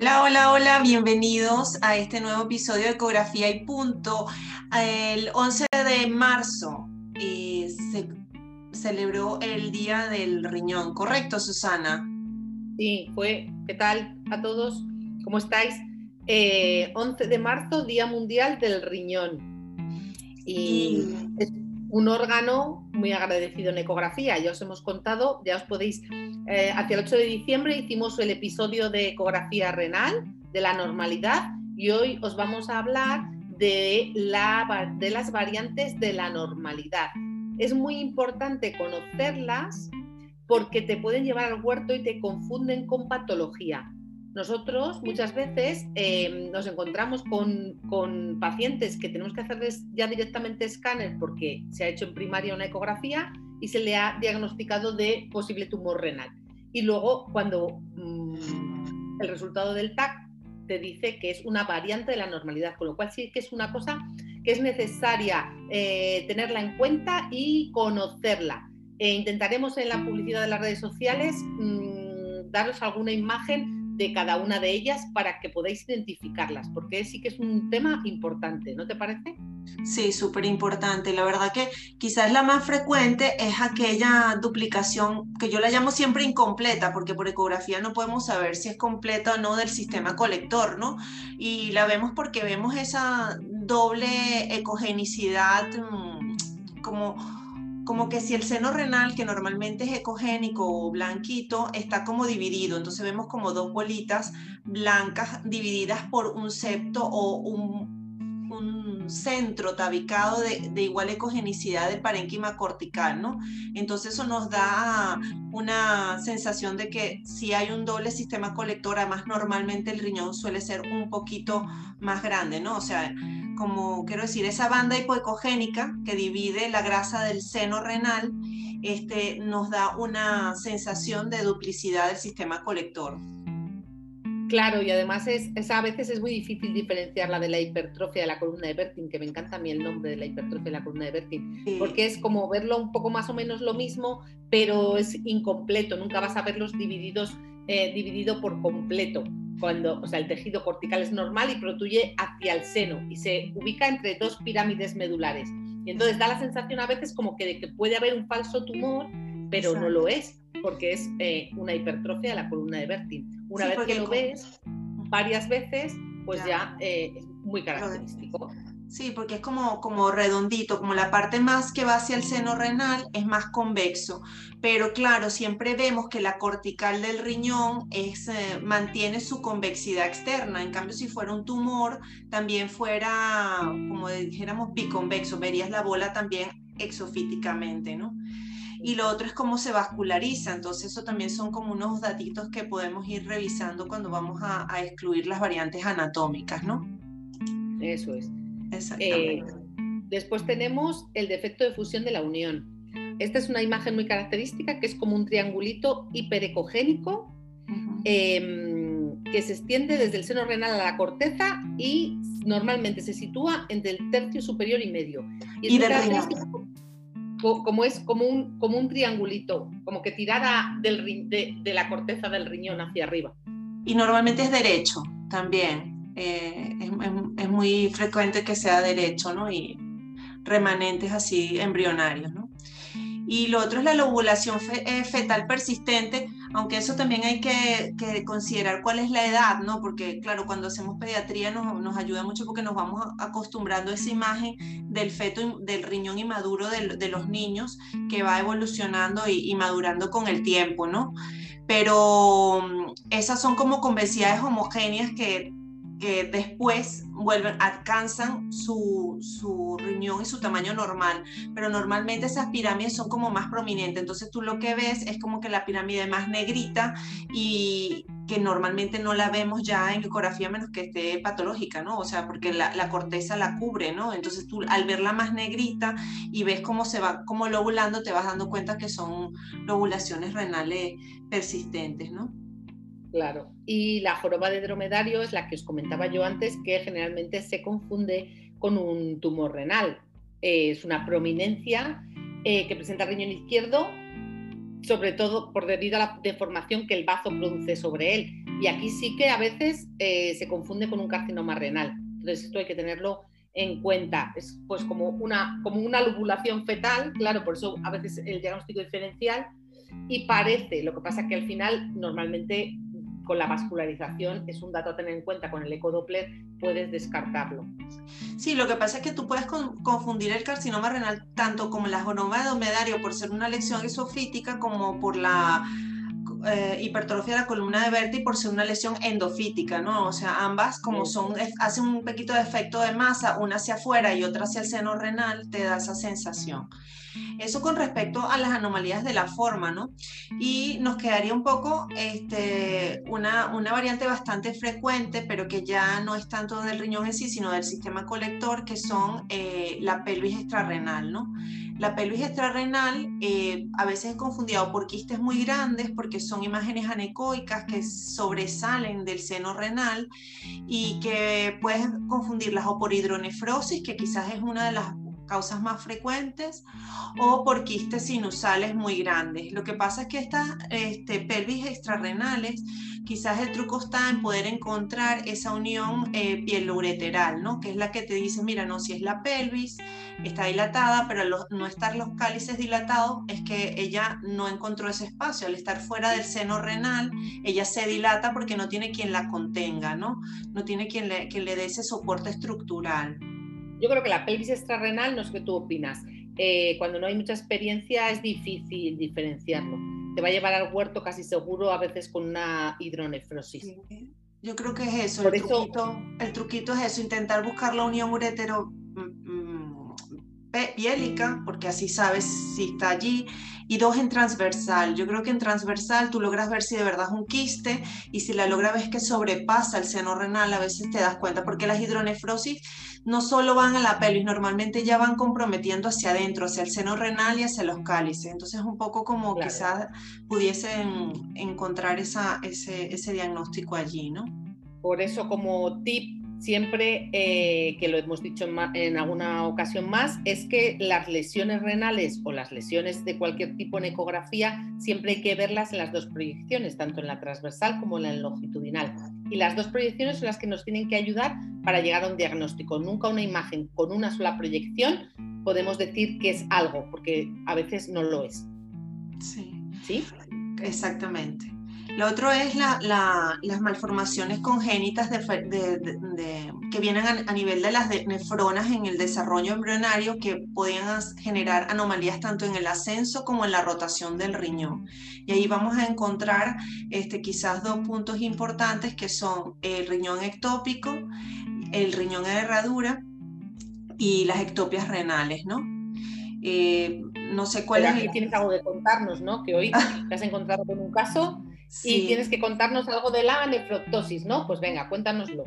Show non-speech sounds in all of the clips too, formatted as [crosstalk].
Hola, hola, hola, bienvenidos a este nuevo episodio de Ecografía y Punto. El 11 de marzo eh, se celebró el Día del Riñón, ¿correcto, Susana? Sí, fue. ¿Qué tal a todos? ¿Cómo estáis? 11 eh, de marzo, Día Mundial del Riñón. Y un órgano muy agradecido en ecografía. Ya os hemos contado, ya os podéis eh, hacia el 8 de diciembre hicimos el episodio de ecografía renal, de la normalidad, y hoy os vamos a hablar de, la, de las variantes de la normalidad. Es muy importante conocerlas porque te pueden llevar al huerto y te confunden con patología. Nosotros muchas veces em, nos encontramos con, con, pacientes que tenemos que hacerles ya directamente escáner porque se ha hecho en primaria una ecografía y se le ha diagnosticado de posible tumor renal. Y luego cuando mm, el resultado del TAC te dice que es una variante de la normalidad, con lo cual sí que es una cosa que es necesaria eh, tenerla en cuenta y conocerla. E intentaremos en la publicidad de las redes sociales mm, daros alguna imagen de cada una de ellas para que podáis identificarlas, porque sí que es un tema importante, ¿no te parece? Sí, súper importante. La verdad que quizás la más frecuente es aquella duplicación que yo la llamo siempre incompleta, porque por ecografía no podemos saber si es completa o no del sistema colector, ¿no? Y la vemos porque vemos esa doble ecogenicidad mm, como como que si el seno renal, que normalmente es ecogénico o blanquito, está como dividido. Entonces vemos como dos bolitas blancas divididas por un septo o un, centro tabicado de, igual ecogenicidad del parénquima cortical, ¿no? Entonces eso nos da una sensación de que si hay un doble sistema colector, además normalmente el riñón suele ser un poquito más grande, ¿no? O sea, como quiero decir, esa banda hipoecogénica que divide la grasa del seno renal, este, nos da una sensación de duplicidad del sistema colector. Claro, y además es, a veces es muy difícil diferenciarla de la hipertrofia de la columna de Bertin, que me encanta a mí el nombre de la hipertrofia de la columna de Bertin, porque es como verlo un poco más o menos lo mismo, pero es incompleto, nunca vas a verlos divididos, eh, dividido por completo cuando, o sea, el tejido cortical es normal y protuye hacia el seno y se ubica entre dos pirámides medulares. Y entonces da la sensación a veces como que, de que puede haber un falso tumor, pero no lo es, porque es eh, una hipertrofia de la columna de Bertin. Una vez que lo ves varias veces, pues ya, eh, es muy característico. Sí, porque es como, como redondito, como la parte más que va hacia el seno renal es más convexo. Pero claro, siempre vemos que la cortical del riñón es, eh, mantiene su convexidad externa. En cambio, si fuera un tumor, también fuera, como dijéramos, biconvexo. Verías la bola también exofíticamente, ¿no? Y lo otro es cómo se vasculariza. Entonces, eso también son como unos datitos que podemos ir revisando cuando vamos a, a excluir las variantes anatómicas, ¿no? Eso es. Eh, después tenemos el defecto de fusión de la unión. Esta es una imagen muy característica que es como un triangulito hiperecogénico em, que se extiende desde el seno renal a la corteza y normalmente se sitúa entre el tercio superior y medio. Y, como es como un, como un triangulito, como que tirada del, de, de la corteza del riñón hacia arriba. Y normalmente es derecho también. Eh, es, muy frecuente que sea derecho, ¿no? Y remanentes así embrionarios, ¿no? Y lo otro es la lobulación eh, fetal persistente, aunque eso también hay que, considerar cuál es la edad, ¿no? Porque, claro, cuando hacemos pediatría nos, nos, ayuda mucho porque nos vamos acostumbrando a esa imagen del feto, del riñón inmaduro de, de los niños que va evolucionando y, y madurando con el tiempo, ¿no? Pero mm, esas son como convexidades homogéneas que que después vuelven, alcanzan su, su, riñón y su tamaño normal, pero normalmente esas pirámides son como más prominentes, entonces tú lo que ves es como que la pirámide más negrita y que normalmente no la vemos ya en ecografía menos que esté patológica, ¿no? O sea, porque la, la corteza la cubre, ¿no? Entonces tú al verla más negrita y ves cómo se va, como lobulando, te vas dando cuenta que son lobulaciones renales persistentes, ¿no? Claro. Y la joroba de dromedario es la que os comentaba yo antes, que generalmente se confunde con un tumor renal. es una prominencia eh, que presenta riñón izquierdo, sobre todo por debido a la deformación que el bazo produce sobre él. Y aquí sí que a veces eh, se confunde con un carcinoma renal. Entonces esto hay que tenerlo en cuenta. Es pues como una, como una lobulación fetal, claro, por eso a veces el diagnóstico diferencial y parece, lo que pasa que al final normalmente con la vascularización es un dato a tener en cuenta, con el ecodoppler puedes descartarlo. Sí, lo que pasa es que tú puedes confundir el carcinoma renal tanto como la gonoma de domedario por ser una lesión esofítica como por la eh, hipertrofia de la columna de Berti por ser una lesión endofítica, ¿no? O sea, ambas como son, hacen un poquito de efecto de masa, una hacia afuera y otra hacia el seno renal, te da esa sensación. Eso con respecto a las anomalías de la forma, ¿no? Y nos quedaría un poco este, una, una variante bastante frecuente, pero que ya no es tanto del riñón en sí, sino del sistema colector, que son eh, la pelvis extrarrenal, ¿no? La pelvis extrarrenal eh, a veces es confundida por quistes muy grandes, porque son imágenes anecoicas que sobresalen del seno renal y que puedes confundirlas o por hidronefrosis, que quizás es una de las causas más frecuentes o por quistes sinusales muy grandes. Lo que pasa es que estas este, pelvis extrarrenales, quizás el truco está en poder encontrar esa unión eh, ureteral ¿no? que es la que te dice, mira, no, si es la pelvis, está dilatada, pero al no estar los cálices dilatados es que ella no encontró ese espacio. Al estar fuera del seno renal, ella se dilata porque no tiene quien la contenga, ¿no? No tiene quien le, quien le dé ese soporte estructural. Yo creo que la pelvis extrarrenal, no sé qué tú opinas, eh, cuando no hay mucha experiencia es difícil diferenciarlo. Te va a llevar al huerto casi seguro, a veces con una hidronefrosis. Yo creo que es eso. el, truquito, el truquito es eso, intentar buscar la unión uretero mm, mm, piélica, porque así sabes si está allí, y dos en transversal. Yo creo que en transversal tú logras ver si de verdad es un quiste y si la logras ves que sobrepasa el seno renal, a veces te das cuenta, porque las hidronefrosis no solo van a la pelvis, normalmente ya van comprometiendo hacia adentro, hacia el seno renal y hacia los cálices. Entonces un poco como quizás pudiesen encontrar esa, ese, ese diagnóstico allí, ¿no? Por eso como tip siempre, eh, que lo hemos dicho en, alguna ocasión más, es que las lesiones renales o las lesiones de cualquier tipo en ecografía, siempre hay que verlas en las dos proyecciones, tanto en la transversal como en la longitudinal. Y las dos proyecciones son las que nos tienen que ayudar para llegar a un diagnóstico. Nunca una imagen con una sola proyección podemos decir que es algo, porque a veces no lo es. Sí. ¿Sí? Exactamente. Lo otro es las malformaciones congénitas que vienen a, nivel de las nefronas en el desarrollo embrionario que podían generar anomalías tanto en el ascenso como en la rotación del riñón. Y ahí vamos a encontrar este, quizás dos puntos importantes que son el riñón ectópico, el riñón de herradura y las ectopias renales, ¿no? Eh, no sé cuál es. Tienes algo de contarnos, ¿no? Que hoy te has encontrado con un caso y tienes que contarnos algo de la nefroptosis, ¿no? Pues venga, cuéntanoslo.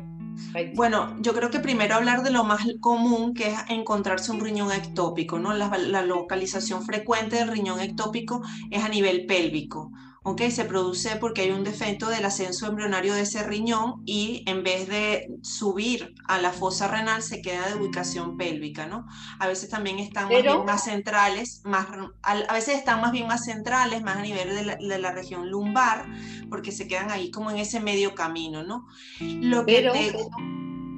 Bueno, yo creo que primero hablar de lo más común que es encontrarse un riñón ectópico, ¿no? La, la localización frecuente del riñón ectópico es a nivel pélvico. ¿Ok? Se produce porque hay un defecto del ascenso embrionario de ese riñón y en vez de subir a la fosa renal se queda de ubicación pélvica, ¿no? A veces también están más, bien más centrales, más, a veces están más bien más centrales, más a nivel de la, región lumbar, porque se quedan ahí como en ese medio camino, ¿no? Lo que pero,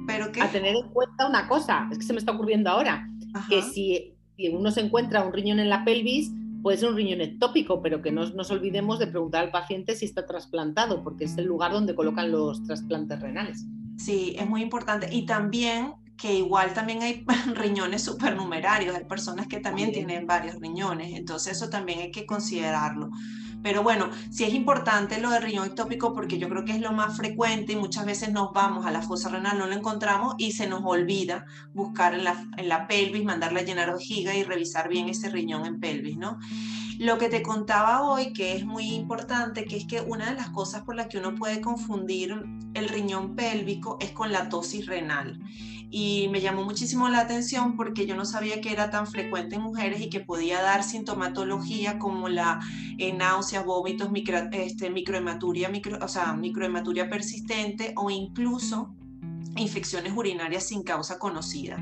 pero a tener en cuenta una cosa, es que se me está ocurriendo ahora, que si, si uno se encuentra un riñón en la pelvis, puede ser un riñón ectópico, pero que no nos olvidemos de preguntar al paciente si está trasplantado, porque es el lugar donde colocan los trasplantes renales. Sí, es muy importante. Y también que igual también hay [laughs] riñones supernumerarios, hay personas que también tienen varios riñones, entonces eso también hay que considerarlo. Pero bueno, sí es importante lo del riñón ectópico porque yo creo que es lo más frecuente y muchas veces nos vamos a la fosa renal, no lo encontramos y se nos olvida buscar en la, en la pelvis, mandarla a llenar vejiga y revisar bien ese riñón en pelvis, ¿no? Lo que te contaba hoy, que es muy importante, que es que una de las cosas por las que uno puede confundir el riñón pélvico es con la tosis renal. Y me llamó muchísimo la atención porque yo no sabía que era tan frecuente en mujeres y que podía dar sintomatología como la eh, náusea, vómitos, micro, este, microhematuria, micro, o sea, microhematuria persistente o incluso infecciones urinarias sin causa conocida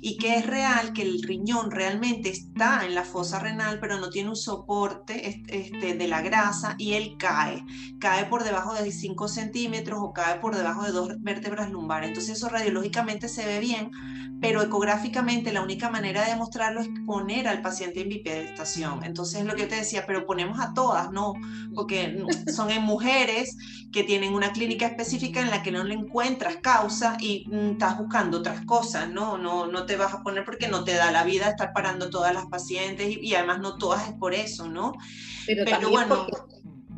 y que es real que el riñón realmente está en la fosa renal pero no tiene un soporte este, de la grasa y él cae, cae por debajo de 5 centímetros o cae por debajo de dos vértebras lumbares. Entonces eso radiológicamente se ve bien, pero ecográficamente la única manera de demostrarlo es poner al paciente en bipedestación. Entonces lo que te decía, pero ponemos a todas, no, porque son en mujeres que tienen una clínica específica en la que no le encuentras causa y mm, estás buscando otras cosas, ¿no? ¿no? No te vas a poner porque no te da la vida estar parando todas las pacientes y, además no todas es por eso, ¿no? Pero, bueno.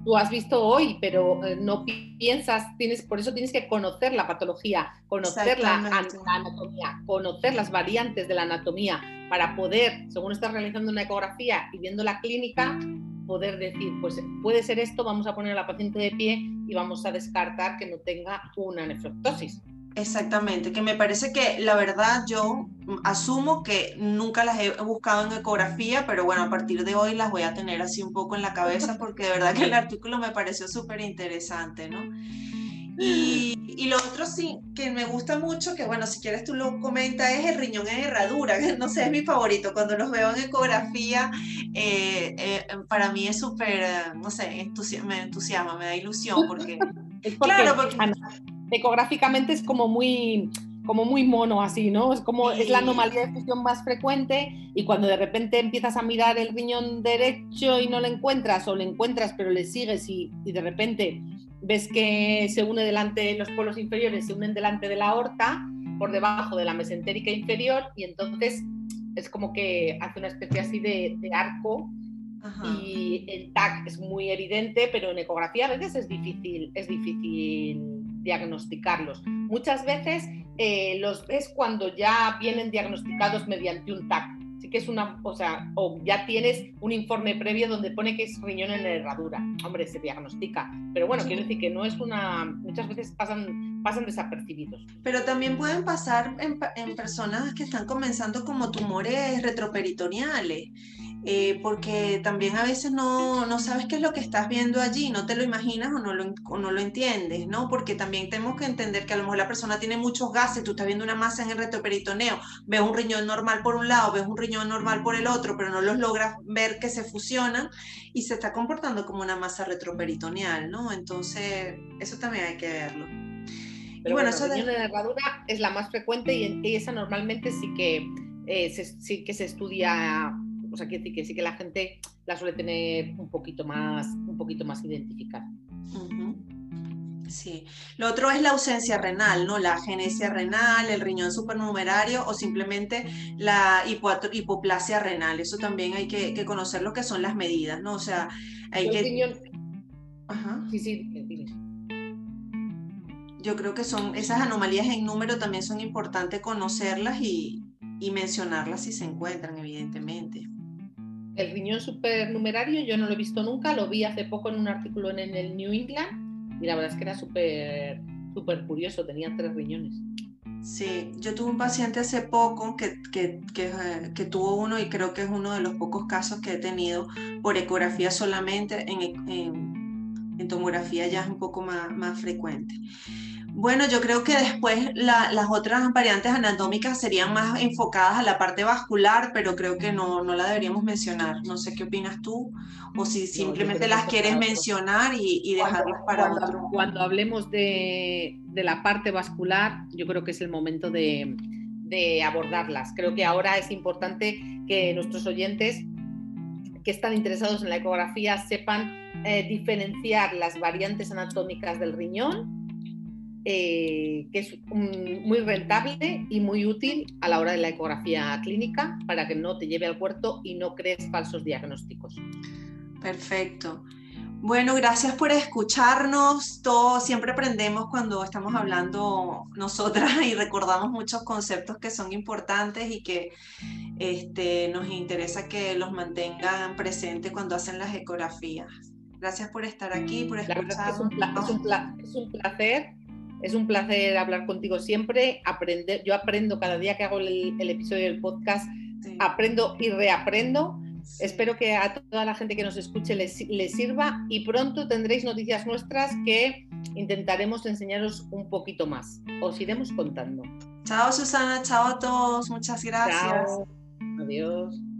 Tú has visto hoy, pero eh, no piensas, tienes, por eso tienes que conocer la patología, conocer la, anatomía, conocer las variantes de la anatomía para poder, según estás realizando una ecografía y viendo la clínica, poder decir, pues puede ser esto, vamos a poner a la paciente de pie y vamos a descartar que no tenga una nefroctosis. Exactamente, que me parece que la verdad yo asumo que nunca las he buscado en ecografía, pero bueno, a partir de hoy las voy a tener así un poco en la cabeza porque de verdad que el artículo me pareció súper interesante, ¿no? Y, y, lo otro sí, que me gusta mucho, que bueno, si quieres tú lo comentas, es el riñón en herradura, que no sé, es mi favorito. Cuando los veo en ecografía, eh, eh, para mí es súper, no sé, me entusiasma, me da ilusión, porque... [laughs] claro, porque ecográficamente es como muy como muy mono así, ¿no? Es como es la anomalía de fusión más frecuente y cuando de repente empiezas a mirar el riñón derecho y no lo encuentras o lo encuentras pero le sigues y, y de repente ves que se une delante, los polos inferiores se unen delante de la aorta por debajo de la mesentérica inferior y entonces es como que hace una especie así de, de arco y el TAC es muy evidente, pero en ecografía a veces es difícil, es difícil diagnosticarlos. Muchas veces eh, los ves cuando ya vienen diagnosticados mediante un TAC. Sí que es una, o sea, o ya tienes un informe previo donde pone que es riñón en herradura. Hombre, se diagnostica. Pero bueno, quiero decir que no es una, muchas veces pasan, pasan desapercibidos. Pero también pueden pasar en, en personas que están comenzando como tumores retroperitoneales eh, porque también a veces no, no, sabes qué es lo que estás viendo allí, no te lo imaginas o no lo, no lo entiendes, ¿no? Porque también tenemos que entender que a lo mejor la persona tiene muchos gases, tú estás viendo una masa en el retroperitoneo, ves un riñón normal por un lado, ves un riñón normal por el otro, pero no los logras ver que se fusionan y se está comportando como una masa retroperitoneal, ¿no? Entonces, eso también hay que verlo. Pero bueno, eso de... la herradura es la más frecuente y, esa normalmente sí que, eh, sí que se estudia o sea, quiere decir que sí que la gente la suele tener un poquito más, un poquito más identificada. Sí. Lo otro es la ausencia renal, ¿no? La genesia renal, el riñón supernumerario o simplemente la hipoplasia renal. Eso también hay que, conocer lo que son las medidas, ¿no? O sea, hay que... Ajá. Sí, sí, Yo creo que son esas anomalías en número también son importantes conocerlas y, y mencionarlas si se encuentran, evidentemente. El riñón supernumerario yo no lo he visto nunca, lo vi hace poco en un artículo en, el New England y la verdad es que era súper súper curioso, tenía tres riñones. Sí, yo tuve un paciente hace poco que, que, que, tuvo uno y creo que es uno de los pocos casos que he tenido por ecografía solamente, en, en, en tomografía ya es un poco más, más frecuente. Bueno, yo creo que después las otras variantes anatómicas serían más enfocadas a la parte vascular, pero creo que no, no la deberíamos mencionar. No sé qué opinas tú, o si simplemente las quieres mencionar y, y dejarlas para cuando, otro. Cuando hablemos de, de, la parte vascular, yo creo que es el momento de, de abordarlas. Creo que ahora es importante que nuestros oyentes que están interesados en la ecografía sepan eh, diferenciar las variantes anatómicas del riñón eh, que es muy rentable y muy útil a la hora de la ecografía clínica para que no te lleve al puerto y no crees falsos diagnósticos. Perfecto. Bueno, gracias por escucharnos. Todo, siempre aprendemos cuando estamos hablando nosotras y recordamos muchos conceptos que son importantes y que este, nos interesa que los mantengan presentes cuando hacen las ecografías. Gracias por estar aquí, por escucharnos. Es un, es un placer es un placer hablar contigo siempre, aprender, yo aprendo cada día que hago el, episodio del podcast, aprendo y reaprendo Espero que a toda la gente que nos escuche les, sirva y pronto tendréis noticias nuestras que intentaremos enseñaros un poquito más. Os iremos contando. Chao Susana, chao a todos, muchas gracias. Adiós.